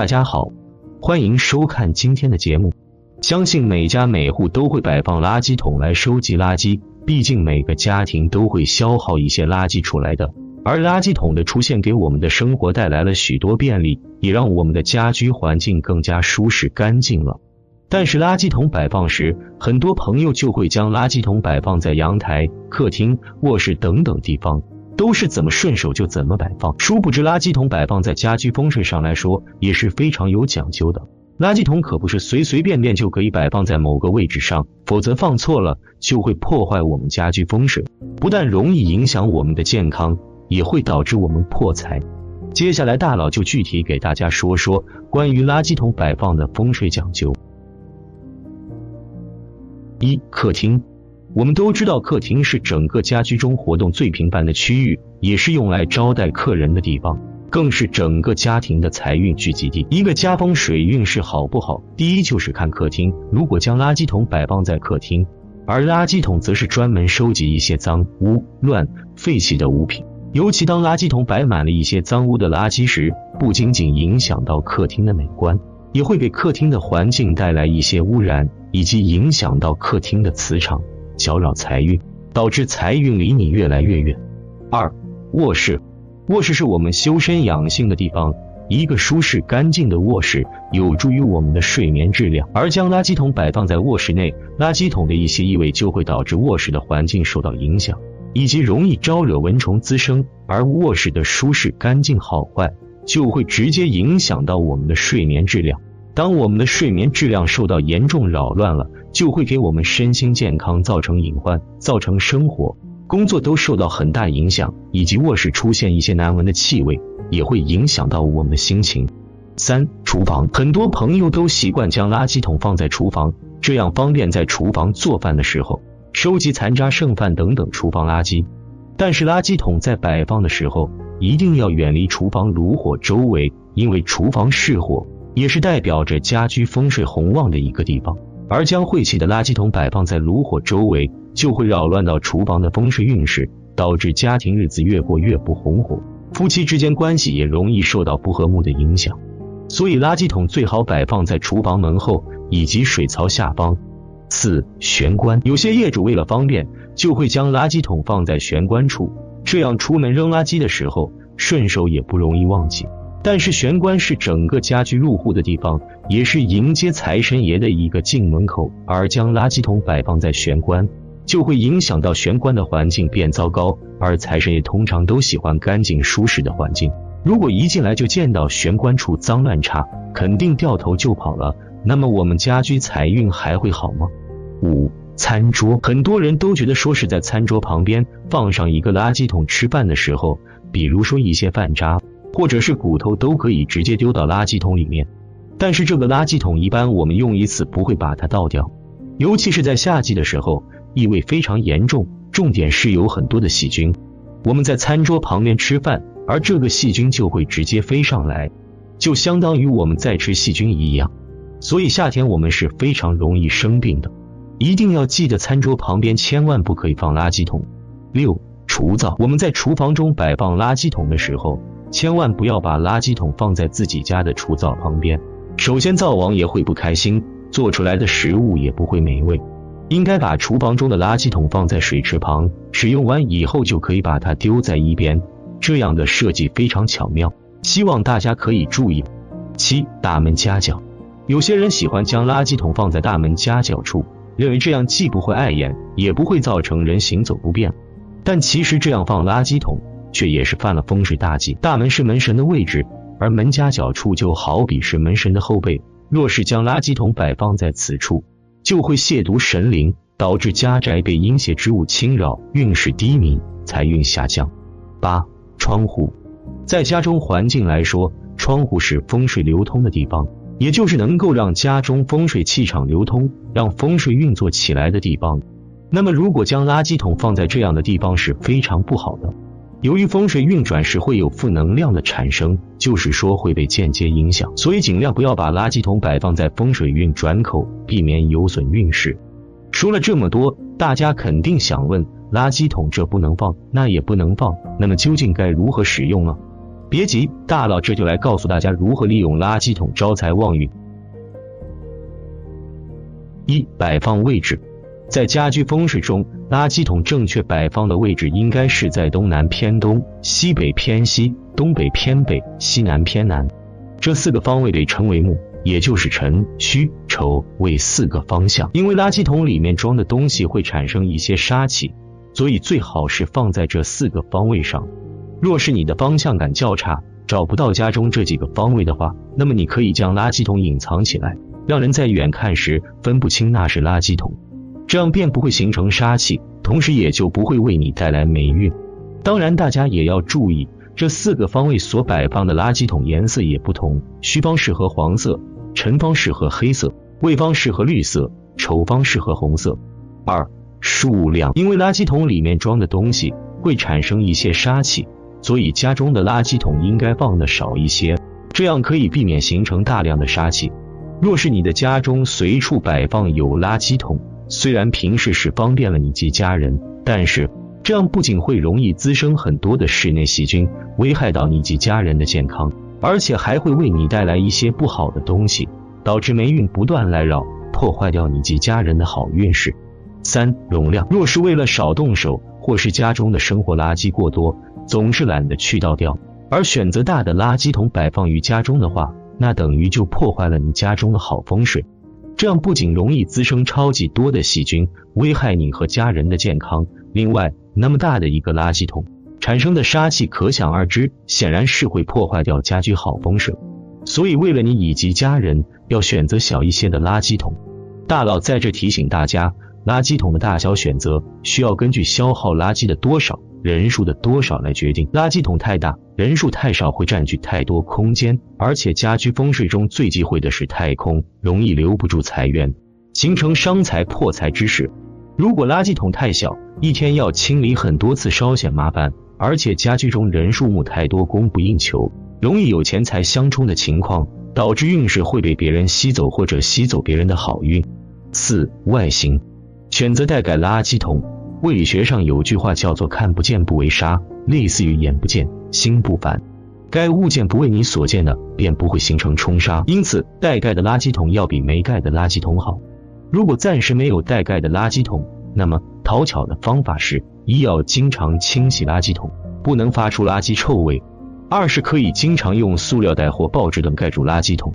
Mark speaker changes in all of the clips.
Speaker 1: 大家好，欢迎收看今天的节目。相信每家每户都会摆放垃圾桶来收集垃圾，毕竟每个家庭都会消耗一些垃圾出来的。而垃圾桶的出现给我们的生活带来了许多便利，也让我们的家居环境更加舒适干净了。但是垃圾桶摆放时，很多朋友就会将垃圾桶摆放在阳台、客厅、卧室等等地方。都是怎么顺手就怎么摆放，殊不知垃圾桶摆放在家居风水上来说也是非常有讲究的。垃圾桶可不是随随便便就可以摆放在某个位置上，否则放错了就会破坏我们家居风水，不但容易影响我们的健康，也会导致我们破财。接下来大佬就具体给大家说说关于垃圾桶摆放的风水讲究。一、客厅。我们都知道，客厅是整个家居中活动最频繁的区域，也是用来招待客人的地方，更是整个家庭的财运聚集地。一个家风水运势好不好，第一就是看客厅。如果将垃圾桶摆放在客厅，而垃圾桶则是专门收集一些脏污、乱废弃的物品，尤其当垃圾桶摆满了一些脏污的垃圾时，不仅仅影响到客厅的美观，也会给客厅的环境带来一些污染，以及影响到客厅的磁场。搅扰财运，导致财运离你越来越远。二、卧室，卧室是我们修身养性的地方，一个舒适干净的卧室有助于我们的睡眠质量。而将垃圾桶摆放在卧室内，垃圾桶的一些异味就会导致卧室的环境受到影响，以及容易招惹蚊虫滋生。而卧室的舒适干净好坏，就会直接影响到我们的睡眠质量。当我们的睡眠质量受到严重扰乱了，就会给我们身心健康造成隐患，造成生活、工作都受到很大影响，以及卧室出现一些难闻的气味，也会影响到我们的心情。三、厨房，很多朋友都习惯将垃圾桶放在厨房，这样方便在厨房做饭的时候收集残渣、剩饭等等厨房垃圾。但是垃圾桶在摆放的时候，一定要远离厨房炉火周围，因为厨房是火，也是代表着家居风水红旺的一个地方。而将晦气的垃圾桶摆放在炉火周围，就会扰乱到厨房的风水运势，导致家庭日子越过越不红火，夫妻之间关系也容易受到不和睦的影响。所以垃圾桶最好摆放在厨房门后以及水槽下方。四、玄关，有些业主为了方便，就会将垃圾桶放在玄关处，这样出门扔垃圾的时候顺手也不容易忘记。但是玄关是整个家居入户的地方，也是迎接财神爷的一个进门口，而将垃圾桶摆放在玄关，就会影响到玄关的环境变糟糕。而财神爷通常都喜欢干净舒适的环境，如果一进来就见到玄关处脏乱差，肯定掉头就跑了。那么我们家居财运还会好吗？五餐桌，很多人都觉得说是在餐桌旁边放上一个垃圾桶，吃饭的时候，比如说一些饭渣。或者是骨头都可以直接丢到垃圾桶里面，但是这个垃圾桶一般我们用一次不会把它倒掉，尤其是在夏季的时候，异味非常严重，重点是有很多的细菌。我们在餐桌旁边吃饭，而这个细菌就会直接飞上来，就相当于我们在吃细菌一样，所以夏天我们是非常容易生病的。一定要记得餐桌旁边千万不可以放垃圾桶。六厨灶，我们在厨房中摆放垃圾桶的时候。千万不要把垃圾桶放在自己家的厨灶旁边，首先灶王也会不开心，做出来的食物也不会美味。应该把厨房中的垃圾桶放在水池旁，使用完以后就可以把它丢在一边，这样的设计非常巧妙，希望大家可以注意。七大门夹角，有些人喜欢将垃圾桶放在大门夹角处，认为这样既不会碍眼，也不会造成人行走不便。但其实这样放垃圾桶。却也是犯了风水大忌。大门是门神的位置，而门夹角处就好比是门神的后背。若是将垃圾桶摆放在此处，就会亵渎神灵，导致家宅被阴邪之物侵扰，运势低迷，财运下降。八、窗户，在家中环境来说，窗户是风水流通的地方，也就是能够让家中风水气场流通，让风水运作起来的地方。那么，如果将垃圾桶放在这样的地方是非常不好的。由于风水运转时会有负能量的产生，就是说会被间接影响，所以尽量不要把垃圾桶摆放在风水运转口，避免有损运势。说了这么多，大家肯定想问：垃圾桶这不能放，那也不能放，那么究竟该如何使用呢？别急，大佬这就来告诉大家如何利用垃圾桶招财旺运。一、摆放位置。在家居风水中，垃圾桶正确摆放的位置应该是在东南偏东、西北偏西、东北偏北、西南偏南这四个方位被称为木，也就是辰、戌、丑、未四个方向。因为垃圾桶里面装的东西会产生一些杀气，所以最好是放在这四个方位上。若是你的方向感较差，找不到家中这几个方位的话，那么你可以将垃圾桶隐藏起来，让人在远看时分不清那是垃圾桶。这样便不会形成杀气，同时也就不会为你带来霉运。当然，大家也要注意，这四个方位所摆放的垃圾桶颜色也不同，戌方适合黄色，辰方适合黑色，未方适合绿色，丑方适合红色。二、数量，因为垃圾桶里面装的东西会产生一些杀气，所以家中的垃圾桶应该放的少一些，这样可以避免形成大量的杀气。若是你的家中随处摆放有垃圾桶，虽然平时是方便了你及家人，但是这样不仅会容易滋生很多的室内细菌，危害到你及家人的健康，而且还会为你带来一些不好的东西，导致霉运不断来扰，破坏掉你及家人的好运势。三、容量，若是为了少动手，或是家中的生活垃圾过多，总是懒得去倒掉，而选择大的垃圾桶摆放于家中的话，那等于就破坏了你家中的好风水。这样不仅容易滋生超级多的细菌，危害你和家人的健康。另外，那么大的一个垃圾桶产生的杀气可想而知，显然是会破坏掉家居好风水。所以，为了你以及家人，要选择小一些的垃圾桶。大佬在这提醒大家，垃圾桶的大小选择需要根据消耗垃圾的多少。人数的多少来决定，垃圾桶太大，人数太少会占据太多空间，而且家居风水中最忌讳的是太空，容易留不住财源，形成伤财破财之势。如果垃圾桶太小，一天要清理很多次，稍显麻烦，而且家居中人数目太多，供不应求，容易有钱财相冲的情况，导致运势会被别人吸走或者吸走别人的好运。四、外形，选择带盖垃圾桶。物理学上有句话叫做“看不见不为杀”，类似于眼不见心不烦。该物件不为你所见的，便不会形成冲杀。因此，带盖的垃圾桶要比没盖的垃圾桶好。如果暂时没有带盖的垃圾桶，那么讨巧的方法是：一要经常清洗垃圾桶，不能发出垃圾臭味；二是可以经常用塑料袋或报纸等盖住垃圾桶。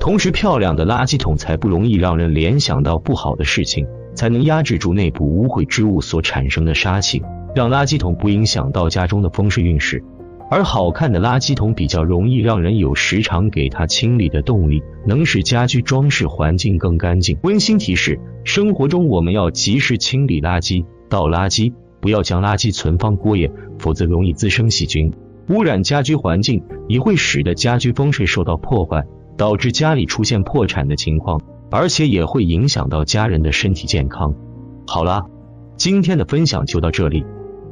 Speaker 1: 同时，漂亮的垃圾桶才不容易让人联想到不好的事情。才能压制住内部污秽之物所产生的杀气，让垃圾桶不影响到家中的风水运势。而好看的垃圾桶比较容易让人有时常给它清理的动力，能使家居装饰环境更干净。温馨提示：生活中我们要及时清理垃圾、倒垃圾，不要将垃圾存放过夜，否则容易滋生细菌，污染家居环境，也会使得家居风水受到破坏，导致家里出现破产的情况。而且也会影响到家人的身体健康。好啦，今天的分享就到这里，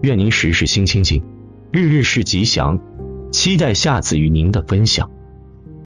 Speaker 1: 愿您时时心清静，日日是吉祥，期待下次与您的分享。